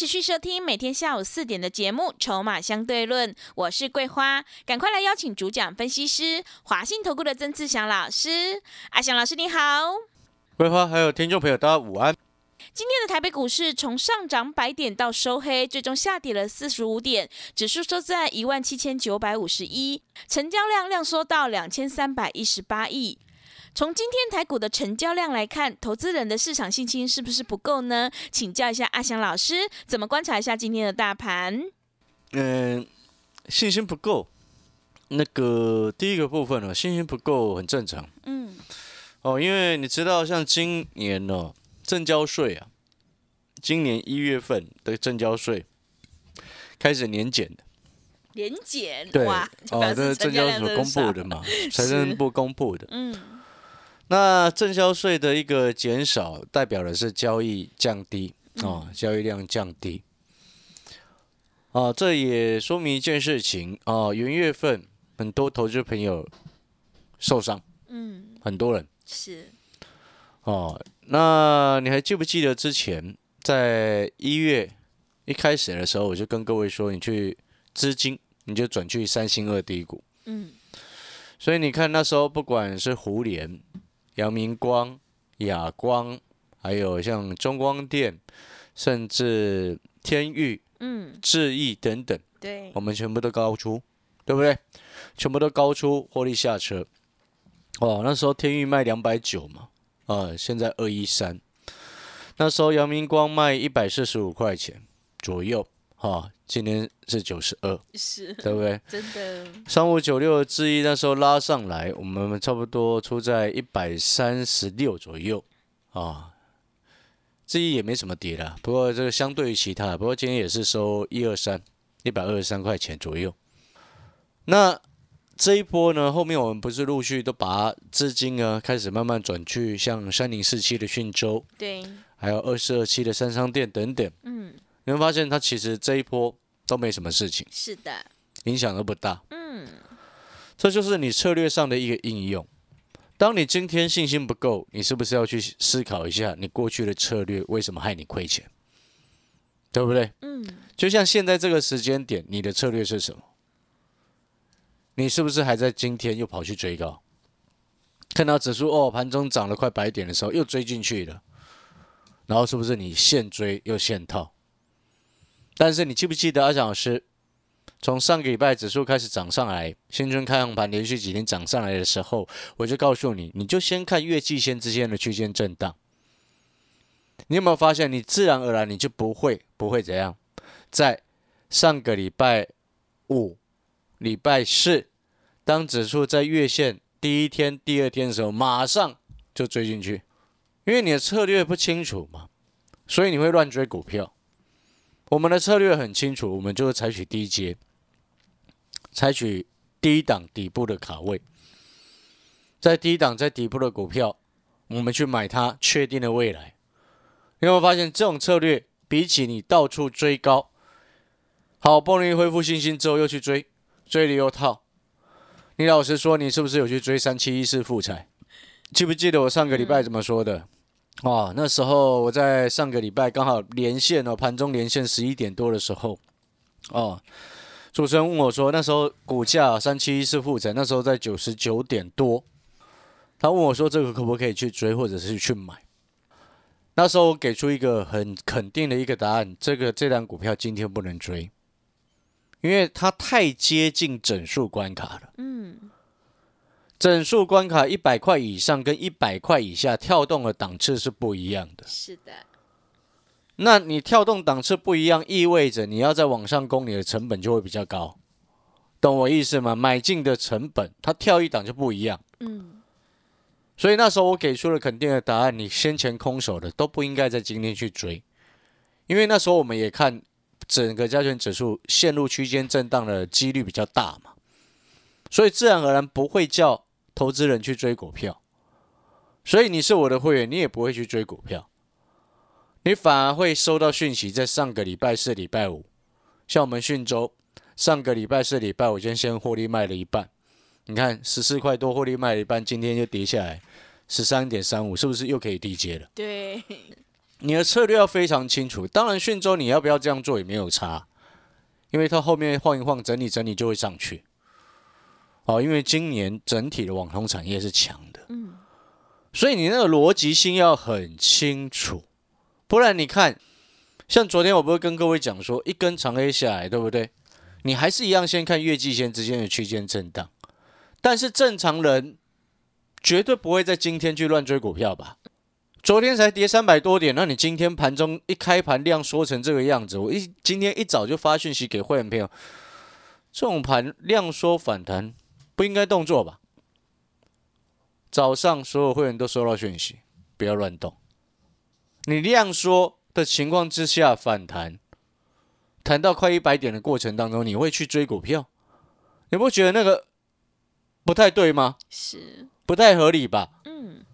持续收听每天下午四点的节目《筹码相对论》，我是桂花，赶快来邀请主讲分析师华信投顾的曾志祥老师。阿祥老师你好，桂花还有听众朋友大家午安。今天的台北股市从上涨百点到收黑，最终下跌了四十五点，指数收在一万七千九百五十一，成交量量缩到两千三百一十八亿。从今天台股的成交量来看，投资人的市场信心是不是不够呢？请教一下阿翔老师，怎么观察一下今天的大盘？嗯，信心不够。那个第一个部分呢，信心不够很正常。嗯，哦，因为你知道，像今年呢，证交税啊，今年一月份的证交税开始年检的。年检对，哇，哦，这是证交所公布的嘛，财政部公布的。嗯那正销税的一个减少，代表的是交易降低啊，交易量降低。啊，这也说明一件事情啊，元月份很多投资朋友受伤，嗯，很多人。是。哦。那你还记不记得之前在一月一开始的时候，我就跟各位说，你去资金你就转去三星二低股，嗯。所以你看那时候不管是胡联、阳明光、亚光，还有像中光电，甚至天域、嗯，智毅等等，对我，们全部都高出，对不对？全部都高出，获利下车。哦，那时候天域卖两百九嘛，啊，现在二一三。那时候阳明光卖一百四十五块钱左右，哈、今天是九十二，是对不对？真的，三五九六的智毅那时候拉上来，我们差不多出在一百三十六左右啊。智毅也没什么跌啦，不过这个相对于其他，不过今天也是收一二三，一百二十三块钱左右。那这一波呢，后面我们不是陆续都把资金呢开始慢慢转去像三零四七的讯州，对，还有二四二七的三商店等等，嗯，你会发现它其实这一波都没什么事情，是的，影响都不大。嗯，这就是你策略上的一个应用。当你今天信心不够，你是不是要去思考一下，你过去的策略为什么害你亏钱？对不对？嗯，就像现在这个时间点，你的策略是什么？你是不是还在今天又跑去追高？看到指数哦，盘中涨了快百点的时候，又追进去了，然后是不是你现追又现套？但是你记不记得阿蒋老师从上个礼拜指数开始涨上来，新春开红盘连续几天涨上来的时候，我就告诉你，你就先看月季线之间的区间震荡。你有没有发现，你自然而然你就不会不会怎样，在上个礼拜五、礼拜四，当指数在月线第一天、第二天的时候，马上就追进去，因为你的策略不清楚嘛，所以你会乱追股票。我们的策略很清楚，我们就是采取低阶，采取低档底部的卡位，在低档在底部的股票，我们去买它，确定的未来。你有没有发现，这种策略比起你到处追高，好不容易恢复信心之后又去追，追了又套。你老实说，你是不是有去追三七一四复彩？记不记得我上个礼拜怎么说的？哦，那时候我在上个礼拜刚好连线哦，盘中连线十一点多的时候，哦，主持人问我说，那时候股价三七一四富彩那时候在九十九点多，他问我说这个可不可以去追或者是去买？那时候我给出一个很肯定的一个答案，这个这档股票今天不能追，因为它太接近整数关卡了。嗯，整数关卡一百块以上跟一百块以下跳动的档次是不一样的。是的，那你跳动档次不一样，意味着你要在往上攻，你的成本就会比较高，懂我意思吗？买进的成本，它跳一档就不一样。嗯，所以那时候我给出了肯定的答案，你先前空手的都不应该在今天去追，因为那时候我们也看整个加权指数陷入区间震荡的几率比较大嘛，所以自然而然不会叫投资人去追股票。所以你是我的会员，你也不会去追股票，你反而会收到讯息，在上个礼拜四、礼拜五，像我们讯州，上个礼拜四、礼拜五先先获利卖了一半，你看十四块多获利卖了一半，今天就跌下来十三点三五，是不是又可以低接了？对，你的策略要非常清楚。当然，讯州你要不要这样做也没有差，因为它后面晃一晃、整理整理就会上去。哦，因为今年整体的网通产业是强的，嗯，所以你那个逻辑性要很清楚，不然你看，像昨天我不是跟各位讲说，一根长 A 下来，对不对？你还是一样先看月季线之间的区间震荡，但是正常人绝对不会在今天去乱追股票吧？昨天才跌三百多点，那你今天盘中一开盘量缩成这个样子，我一今天一早就发讯息给会员朋友，这种盘量缩反弹不应该动作吧？早上所有会员都收到讯息，不要乱动。你量缩的情况之下反弹，谈到快一百点的过程当中，你会去追股票？你不觉得那个不太对吗？是，不太合理吧？嗯，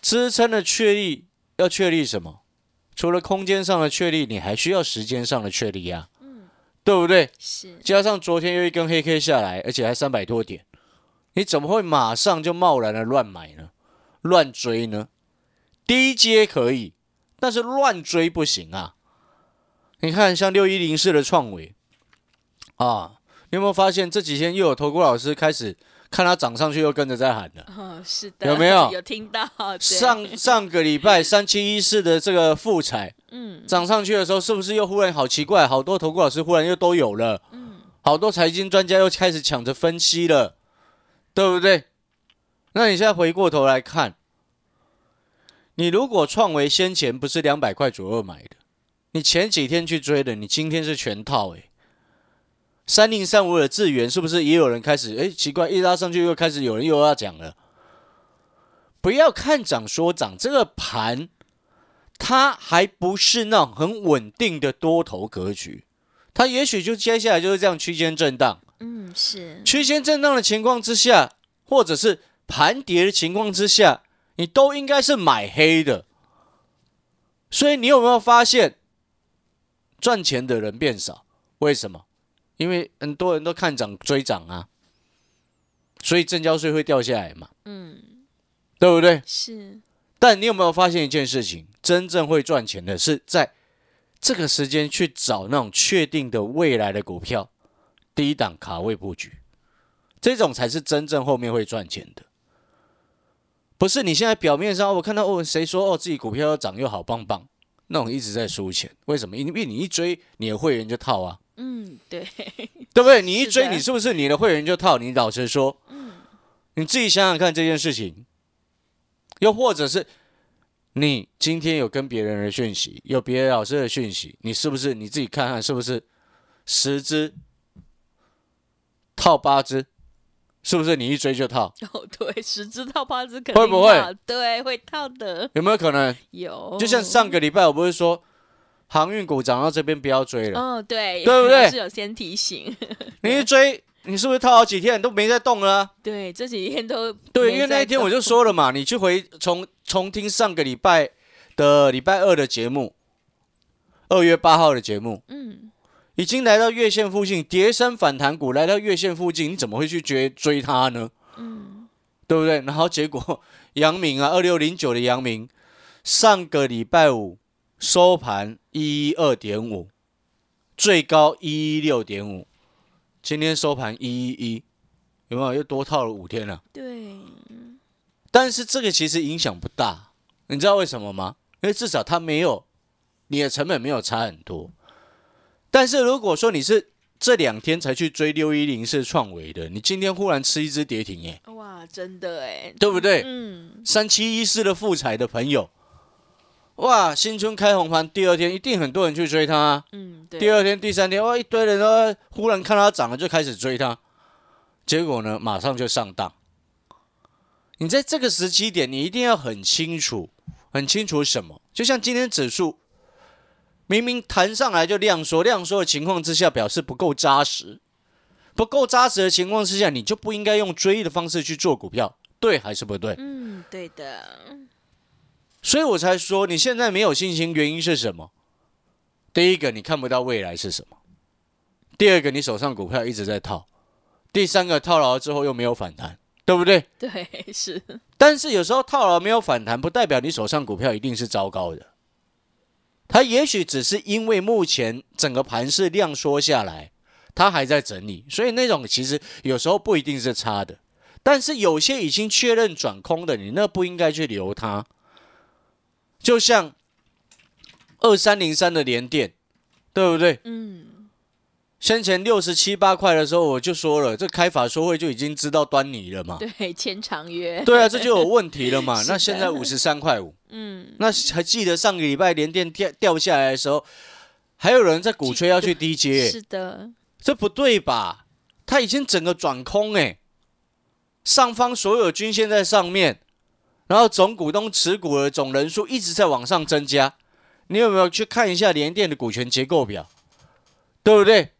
支撑的确立要确立什么？除了空间上的确立，你还需要时间上的确立呀，对不对？是，加上昨天又一根黑 K 下来，而且还三百多点，你怎么会马上就贸然的乱买呢？乱追呢？低阶可以，但是乱追不行啊！你看，像六一零四的创维啊，你有没有发现这几天又有投顾老师开始看它涨上去，又跟着在喊了？哦，是的，有没有有听到？上上个礼拜 三七一四的这个富彩嗯涨上去的时候，是不是又忽然好奇怪？好多投顾老师忽然又都有了，嗯，好多财经专家又开始抢着分析了，对不对？那你现在回过头来看，你如果创维先前不是两百块左右买的，你前几天去追的，你今天是全套诶、三零三五的智源是不是也有人开始？诶，奇怪，一拉上去又开始有人又要讲了。不要看涨说涨，这个盘它还不是那种很稳定的多头格局，它也许就接下来就是这样区间震荡。嗯是，区间震荡的情况之下，或者是盘跌的情况之下，你都应该是买黑的。所以你有没有发现，赚钱的人变少？为什么？因为很多人都看涨追涨啊，所以证交税会掉下来嘛，嗯对不对？是，但你有没有发现一件事情？真正会赚钱的是在这个时间去找那种确定的未来的股票，低档卡位布局，这种才是真正后面会赚钱的。不是你现在表面上我看到哦，谁说哦自己股票要涨又好棒棒，那种一直在输钱，为什么？因为你一追，你的会员就套啊，嗯对，对不对？你 一追，你是不是你的会员就套？你老实说，你自己想想看这件事情，又或者是你今天有跟别人的讯息，有别的老师的讯息，你是不是你自己看看是不是十只套八只，是不是你一追就套？哦对，十只套八只肯定会不会？对，会套的，有没有可能？有，就像上个礼拜我不是说航运股涨到这边不要追了，哦对，对不对？是有先提醒，你一追，你是不是套好几天都没在动了啊、对，这几天都对，因为那一天我就说了嘛，你去回重重听上个礼拜的礼拜二的节目，二月八号的节目，嗯已经来到月线附近，跌升反弹股来到月线附近，你怎么会去追追它呢？嗯对不对？然后结果阳明啊，二六零九的阳明，上个礼拜五收盘一一二点五，最高一一六点五，今天收盘一一一，有没有又多套了五天了？对，但是这个其实影响不大，你知道为什么吗？因为至少它没有你的成本没有差很多。但是如果说你是这两天才去追六一零四创维的，你今天忽然吃一只跌停，耶，哇，真的哎，对不对？嗯三七一四的富彩的朋友，哇，新春开红盘，第二天一定很多人去追它、啊。嗯对，第二天、第三天，哇，一堆人都忽然看它涨了，就开始追它，结果呢，马上就上当。你在这个时期点，你一定要很清楚，很清楚什么？就像今天指数明明弹上来就量缩，量缩的情况之下表示不够扎实，不够扎实的情况之下，你就不应该用追的方式去做股票，对还是不对？嗯，对的，所以我才说你现在没有信心，原因是什么？第一个，你看不到未来是什么；第二个，你手上股票一直在套；第三个，套牢之后又没有反弹，对不对？对，是，但是有时候套牢没有反弹，不代表你手上股票一定是糟糕的。它也许只是因为目前整个盘势量缩下来，它还在整理，所以那种其实有时候不一定是差的。但是有些已经确认转空的，你那不应该去留它。就像二三零三的连电，对不对？嗯，先前六十七八块的时候，我就说了，这开法说会就已经知道端倪了嘛。对，签长约，对啊，这就有问题了嘛。那现在五十三块五，嗯，那还记得上个礼拜连电掉掉下来的时候，还有人在鼓吹要去低阶，是的，这不对吧？它已经整个转空哎，上方所有均线在上面，然后总股东持股的总人数一直在往上增加。你有没有去看一下联电的股权结构表？对不对？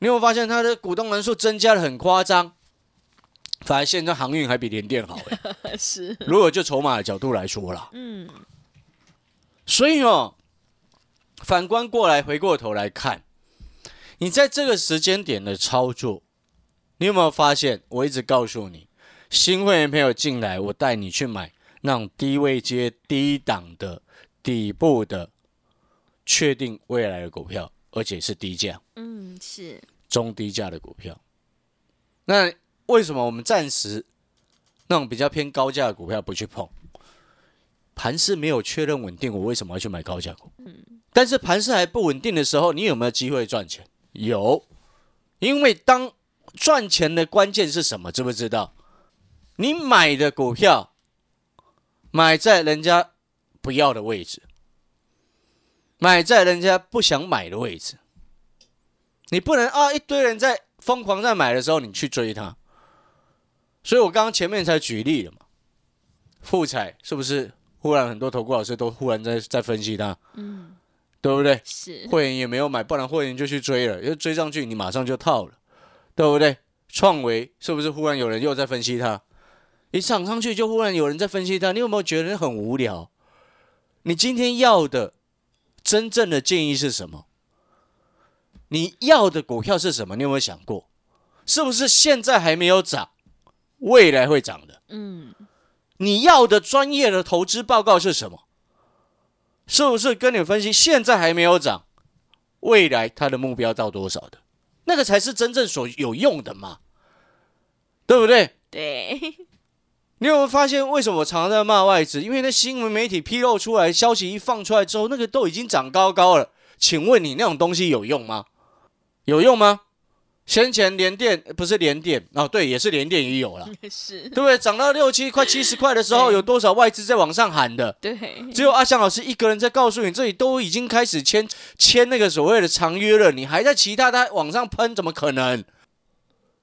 你有没有发现它的股东人数增加的很夸张？反而现在航运还比联电好哎。是，如果就筹码的角度来说啦，嗯，所以哦，反观过来，回过头来看，你在这个时间点的操作，你有没有发现？我一直告诉你，新会员朋友进来，我带你去买那种低位接、低档的底部的，确定未来的股票，而且是低价、嗯，是，中低价的股票。那为什么我们暂时那种比较偏高价的股票不去碰？盘势没有确认稳定，我为什么要去买高价股？但是盘势还不稳定的时候，你有没有机会赚钱？有，因为当赚钱的关键是什么？知不知道？你买的股票买在人家不要的位置，买在人家不想买的位置，你不能啊一堆人在疯狂在买的时候，你去追它。所以我刚刚前面才举例了嘛，富彩是不是忽然很多投顾老师都忽然在在分析它，嗯，对不对？是，会员也没有买，不然会员就去追了，因为追上去你马上就套了，对不对？创维是不是忽然有人又在分析它？一涨上去就忽然有人在分析它，你有没有觉得很无聊？你今天要的真正的建议是什么？你要的股票是什么？你有没有想过？是不是现在还没有涨，未来会涨的？嗯，你要的专业的投资报告是什么？是不是跟你分析现在还没有涨，未来它的目标到多少的？那个才是真正所有用的嘛，对不对？对，你有没有发现为什么我常常在骂外资？因为那新闻媒体披露出来消息一放出来之后，那个都已经涨高高了。请问你那种东西有用吗？有用吗？先前连电呃不是连电哦，对，也是连电也有了。是，对不对？涨到六七快七十块的时候，有多少外资在往上喊的？对，只有阿翔老师一个人在告诉你，这里都已经开始签签那个所谓的长约了，你还在其他它往上喷，怎么可能？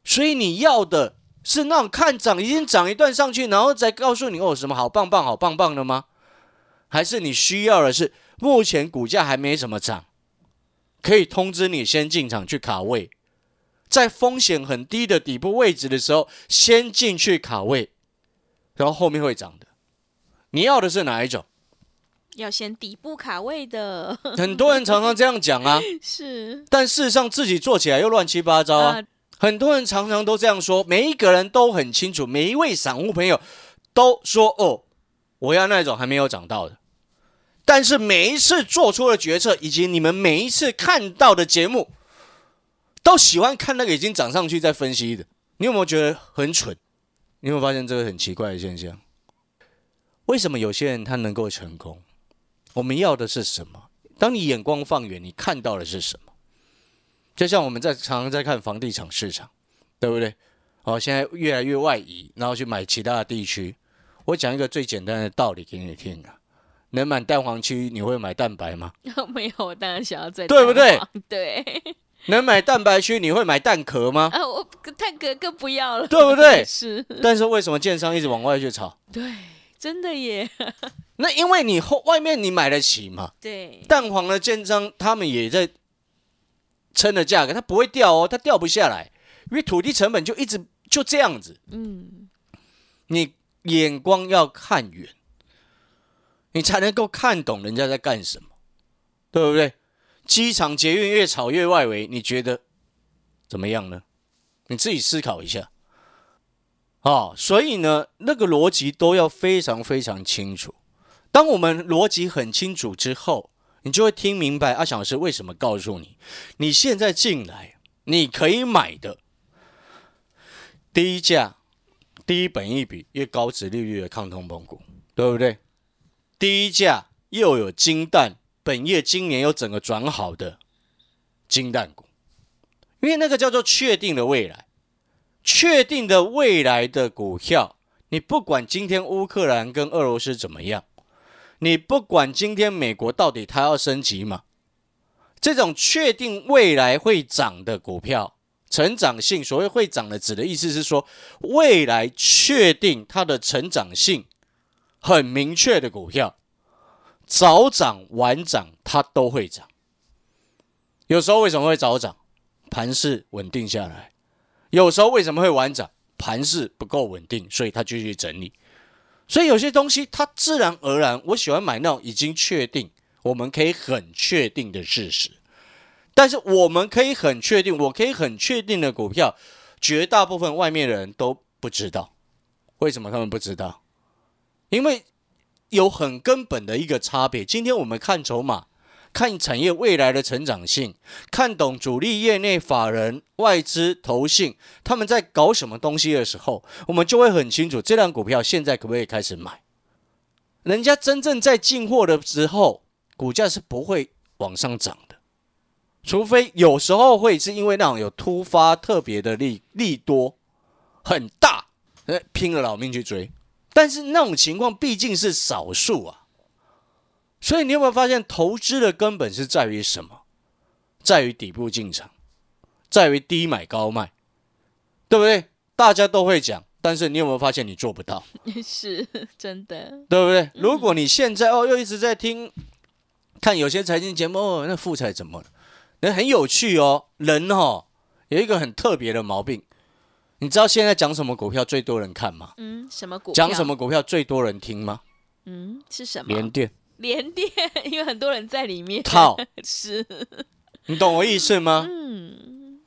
所以你要的是那种看涨已经涨一段上去，然后再告诉你哦什么好棒棒好棒棒的吗？还是你需要的是目前股价还没怎么涨，可以通知你先进场去卡位，在风险很低的底部位置的时候，先进去卡位，然后后面会涨的。你要的是哪一种？要先底部卡位的，很多人常常这样讲啊，是但事实上自己做起来又乱七八糟啊。啊，很多人常常都这样说，每一个人都很清楚，每一位散户朋友都说：“哦，我要那种还没有涨到的。”但是每一次做出的决策，以及你们每一次看到的节目，都喜欢看那个已经涨上去再分析的。你有没有觉得很蠢？你有没有发现这个很奇怪的现象？为什么有些人他能够成功？我们要的是什么？当你眼光放远，你看到的是什么？就像我们在常常在看房地产市场，对不对？哦，现在越来越外移，然后去买其他的地区。我讲一个最简单的道理给你听啊，能买蛋黄区，你会买蛋白吗？没有，我当然想要在对不对？对，能买蛋白区，你会买蛋壳吗？啊，我蛋壳更不要了，对不对 是，但是为什么建商一直往外去炒？对，真的耶，那因为你后外面你买得起嘛，对，蛋黄的建商他们也在撑的价格，它不会掉哦，它掉不下来，因为土地成本就一直就这样子。嗯，你眼光要看远，你才能够看懂人家在干什么，对不对？机场捷运越炒越外围，你觉得怎么样呢？你自己思考一下。哦，所以呢，那个逻辑都要非常非常清楚。当我们逻辑很清楚之后，你就会听明白阿翔老师为什么告诉你，你现在进来你可以买的低价、低本益比、越高值利率的抗通膨股，对不对？低价又有金蛋，本业今年有整个转好的金蛋股，因为那个叫做确定的未来，确定的未来的股票，你不管今天乌克兰跟俄罗斯怎么样。你不管今天美国到底它要升级吗？这种确定未来会涨的股票，成长性所谓会涨的，指的意思是说，未来确定它的成长性很明确的股票，早涨晚涨它都会涨。有时候为什么会早涨？盘势稳定下来。有时候为什么会晚涨？盘势不够稳定，所以它继续整理。所以有些东西它自然而然，我喜欢买那种已经确定，我们可以很确定的事实。但是我们可以很确定，我可以很确定的股票，绝大部分外面的人都不知道。为什么他们不知道？因为有很根本的一个差别。今天我们看筹码。看产业未来的成长性，看懂主力业内法人、外资、投信他们在搞什么东西的时候，我们就会很清楚这辆股票现在可不可以开始买。人家真正在进货的时候，股价是不会往上涨的，除非有时候会是因为那种有突发特别的利利多很大，拼了老命去追，但是那种情况毕竟是少数啊。所以你有没有发现，投资的根本是在于什么？在于底部进场，在于低买高卖，对不对？大家都会讲，但是你有没有发现你做不到？是真的，对不对？如果你现在哦又一直在听，看有些财经节目哦，那富财怎么了？那很有趣哦。人哦有一个很特别的毛病，你知道现在讲什么股票最多人看吗？嗯，什么股？讲什么股票最多人听吗？嗯，是什么？连电。连电，因为很多人在里面套，是，你懂我意思吗？嗯，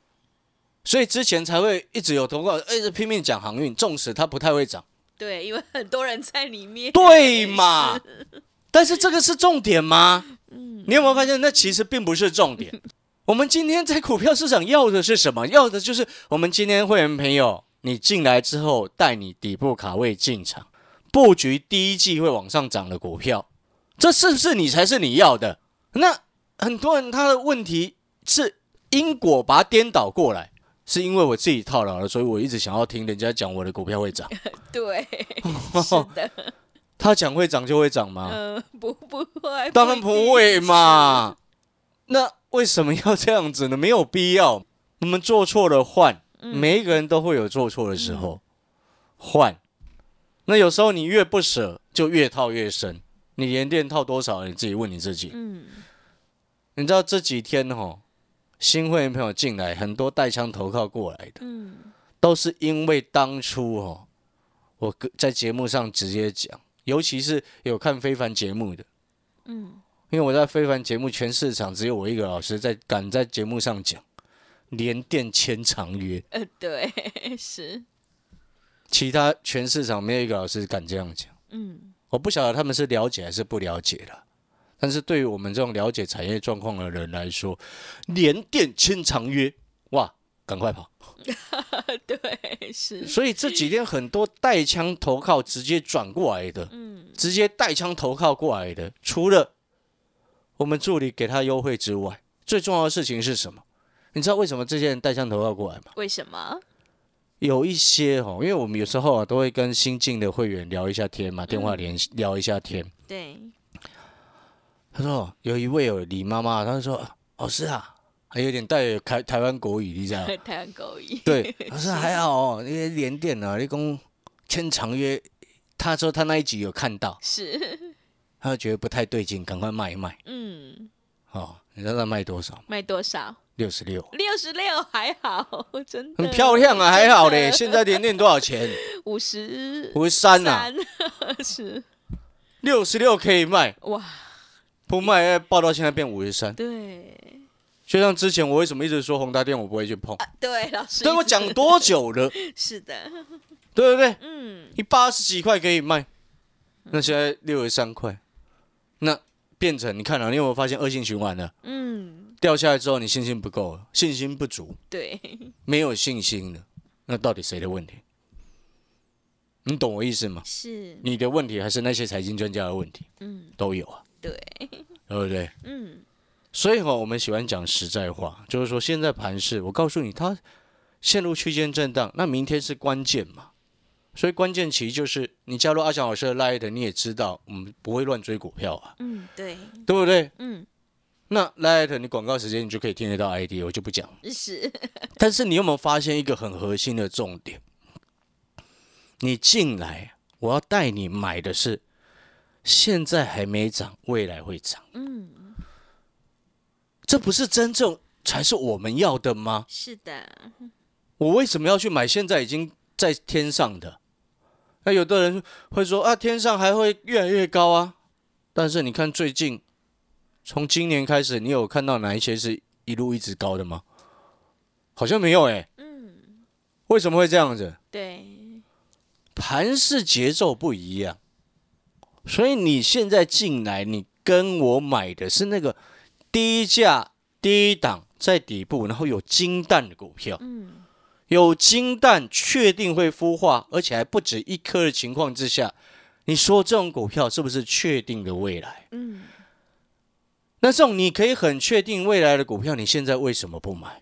所以之前才会一直有通过，一直拼命讲航运，纵使它不太会涨，对，因为很多人在里面，对嘛？但是这个是重点吗？嗯，你有没有发现，那其实并不是重点。我们今天在股票市场要的是什么？要的就是我们今天会员朋友，你进来之后，带你底部卡位进场，布局第一季会往上涨的股票。这是不是你才是你要的？那很多人他的问题是因果把它颠倒过来，是因为我自己套牢了，所以我一直想要听人家讲我的股票会涨。对，是的。他讲会涨就会涨吗？嗯，不不会，当然不会嘛。那为什么要这样子呢？没有必要。我们做错了换，每一个人都会有做错的时候，换。那有时候你越不舍，就越套越深。你连电套多少？你自己问你自己。嗯，你知道这几天哦，新会员朋友进来很多带枪投靠过来的，嗯，都是因为当初哦，我在节目上直接讲，尤其是有看非凡节目的，嗯，因为我在非凡节目全市场只有我一个老师在敢在节目上讲连电签长约，呃，对，是，其他全市场没有一个老师敢这样讲，嗯。我不晓得他们是了解还是不了解了，但是对于我们这种了解产业状况的人来说，连电签长约，哇，赶快跑！对，是。所以这几天很多带枪投靠直接转过来的，嗯，直接带枪投靠过来的，除了我们助理给他优惠之外，最重要的事情是什么？你知道为什么这些人带枪投靠过来吗？为什么？有一些哦，因为我们有时候啊都会跟新进的会员聊一下天嘛，电话联系聊一下天。对。他说有一位有李妈妈，他说哦是啊，还有点带台台湾国语，你知道 台湾国语。对，老师还好哦，那些连电啊，你讲签长约，他说他那一集有看到。是。他就觉得不太对劲，赶快卖一卖。嗯，哦，你知道他卖多少吗？卖多少？六十六，六十六还好，真的很漂亮啊，还好嘞。现在连电多少钱？五十五十三呐，是六十六可以卖，哇，不卖哎报到现在变五十三。对就像之前我为什么一直说宏达电我不会去碰？啊，对，老师对我讲多久了？是的，对不对？嗯，你八十几块可以卖，那现在六十三块，那变成你看啊，你有没有发现恶性循环呢？嗯，掉下来之后，你信心不够了，信心不足，对，没有信心了，那到底谁的问题？你懂我意思吗？是，你的问题还是那些财经专家的问题？嗯，都有啊，对，对不对？嗯，所以哈，我们喜欢讲实在话，就是说现在盘市，我告诉你，它陷入区间震荡，那明天是关键嘛。所以关键其实就是你加入阿翔老师的 Light，你也知道我们不会乱追股票啊，嗯，对，对不对？嗯，那 Light 你广告时间你就可以听得到 ID，我就不讲。是，但是你有没有发现一个很核心的重点？你进来，我要带你买的是现在还没涨，未来会涨，嗯，这不是真正才是我们要的吗？是的，我为什么要去买现在已经在天上的？那有的人会说啊，天上还会越来越高啊。但是你看最近，从今年开始，你有看到哪一些是一路一直高的吗？好像没有哎、嗯，为什么会这样子？对，盘市节奏不一样，所以你现在进来，你跟我买的是那个低价、低档在底部，然后有金蛋的股票。嗯，有金蛋确定会孵化，而且还不止一颗的情况之下，你说这种股票是不是确定的未来？嗯，那这种你可以很确定未来的股票，你现在为什么不买？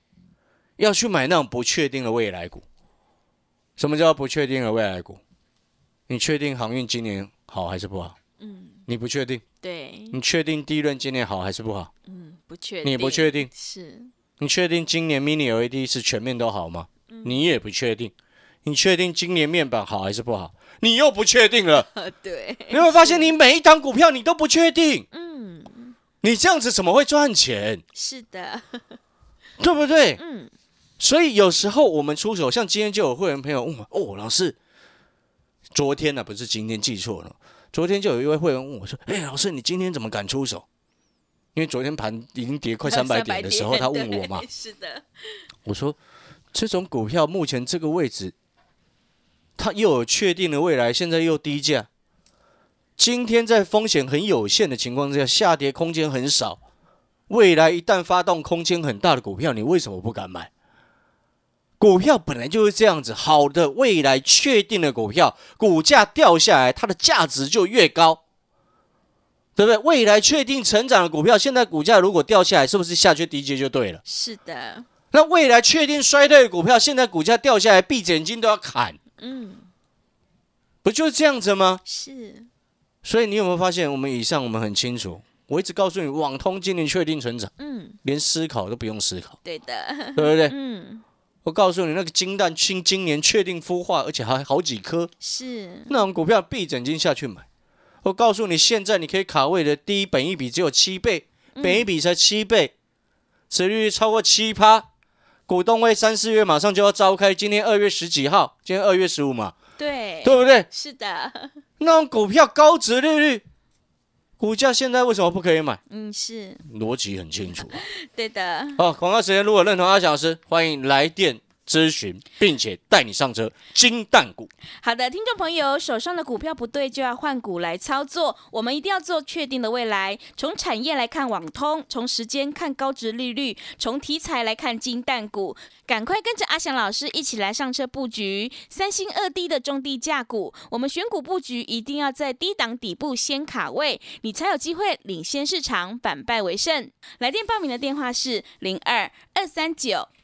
要去买那种不确定的未来股？什么叫不确定的未来股？你确定航运今年好还是不好？嗯，你不确定？对，你确定第一轮今年好还是不好？嗯，不确定，你也不确定？是，你确定今年 Mini LED 是全面都好吗？你也不确定。你确定今年面板好还是不好？你又不确定了。呃，对，你有没有发现，你每一档股票你都不确定？嗯，你这样子怎么会赚钱？是的，对不对？嗯，所以有时候我们出手，像今天就有会员朋友问我：“哦，老师，昨天呢、不是今天记错了，昨天就有一位会员问我说：‘哎、老师，你今天怎么敢出手？’因为昨天盘已经跌快三百点的时候，他问我嘛，是的，我说这种股票目前这个位置，它又有确定的未来，现在又低价，今天在风险很有限的情况之下，下跌空间很少，未来一旦发动空间很大的股票，你为什么不敢买？股票本来就是这样子，好的未来确定的股票，股价掉下来，它的价值就越高，对不对？未来确定成长的股票，现在股价如果掉下来，是不是下去低阶就对了？是的，那未来确定衰退的股票，现在股价掉下来，闭着眼睛都要砍，嗯，不就是这样子吗？是，所以你有没有发现，我们以上我们很清楚，我一直告诉你，网通今年确定成长，嗯，连思考都不用思考，对的，对不对？嗯，我告诉你，那个金蛋今今年确定孵化，而且还好几颗，是，那种股票闭着眼睛下去买。我告诉你，现在你可以卡位的第一本一比只有七倍，本一比才七倍，殖利率超过七趴，股东会三四月马上就要召开，今天二月十几号，今天二月十五嘛，对，对不对？是的，那种股票高值利率，股价现在为什么不可以买？嗯，是逻辑很清楚。对的，好，广告时间，如果认同阿翔老师，欢迎来电咨询，并且带你上车金蛋股。好的，听众朋友，手上的股票不对，就要换股来操作。我们一定要做确定的未来。从产业来看网通，从时间看高值利率，从题材来看金蛋股。赶快跟着阿翔老师一起来上车布局三星二低的中低价股。我们选股布局一定要在低档底部先卡位，你才有机会领先市场，反败为胜。来电报名的电话是零二二三九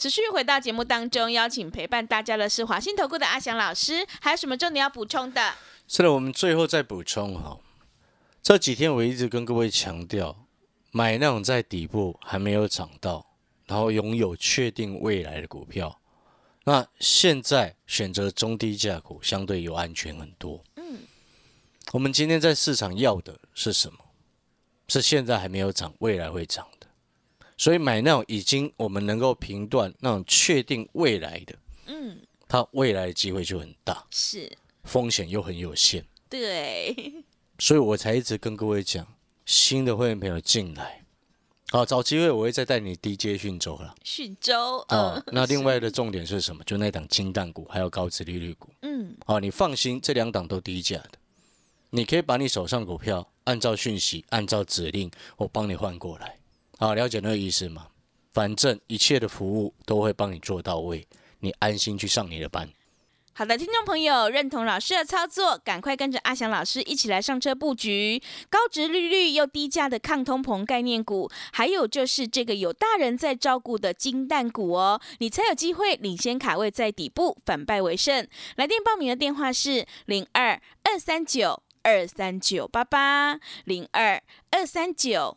持续回到节目当中，邀请陪伴大家的是华信投顾的阿翔老师，还有什么重点要补充的？是的，我们最后再补充哈。这几天我一直跟各位强调，买那种在底部还没有涨到，然后拥有确定未来的股票。那现在选择中低价股相对有安全很多。嗯，我们今天在市场要的是什么？是现在还没有涨，未来会涨。所以买那种已经我们能够评断那种确定未来的，嗯，它未来的机会就很大，是。风险又很有限，对，所以我才一直跟各位讲，新的会员朋友进来，好找机会我会再带你低阶讯州了，讯州啊，那另外的重点是什么？就那档金蛋股还有高值利率股，嗯，好，你放心，这两档都低价的，你可以把你手上股票按照讯息，按照指令，我帮你换过来。好，了解那个意思吗？反正一切的服务都会帮你做到位，你安心去上你的班。好的，听众朋友，认同老师的操作，赶快跟着阿翔老师一起来上车布局高值利率又低价的抗通膨概念股，还有就是这个有大人在照顾的金蛋股哦，你才有机会领先卡位在底部，反败为胜。来电报名的电话是零二二三九二三九八八零二二三九。